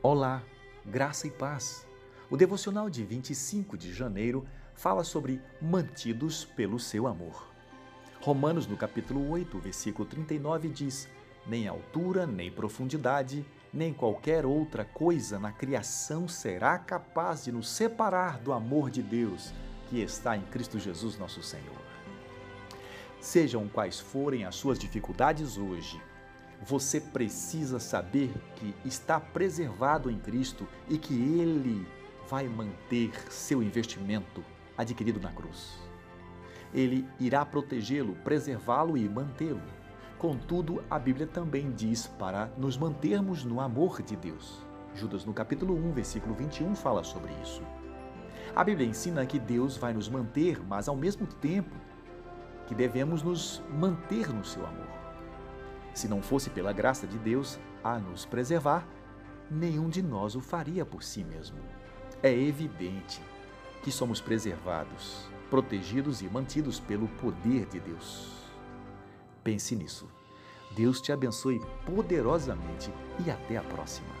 Olá, graça e paz. O devocional de 25 de janeiro fala sobre mantidos pelo seu amor. Romanos, no capítulo 8, versículo 39, diz: Nem altura, nem profundidade, nem qualquer outra coisa na criação será capaz de nos separar do amor de Deus que está em Cristo Jesus, nosso Senhor. Sejam quais forem as suas dificuldades hoje, você precisa saber que está preservado em Cristo e que Ele vai manter seu investimento adquirido na cruz. Ele irá protegê-lo, preservá-lo e mantê-lo. Contudo, a Bíblia também diz para nos mantermos no amor de Deus. Judas, no capítulo 1, versículo 21, fala sobre isso. A Bíblia ensina que Deus vai nos manter, mas ao mesmo tempo que devemos nos manter no seu amor. Se não fosse pela graça de Deus a nos preservar, nenhum de nós o faria por si mesmo. É evidente que somos preservados, protegidos e mantidos pelo poder de Deus. Pense nisso. Deus te abençoe poderosamente e até a próxima.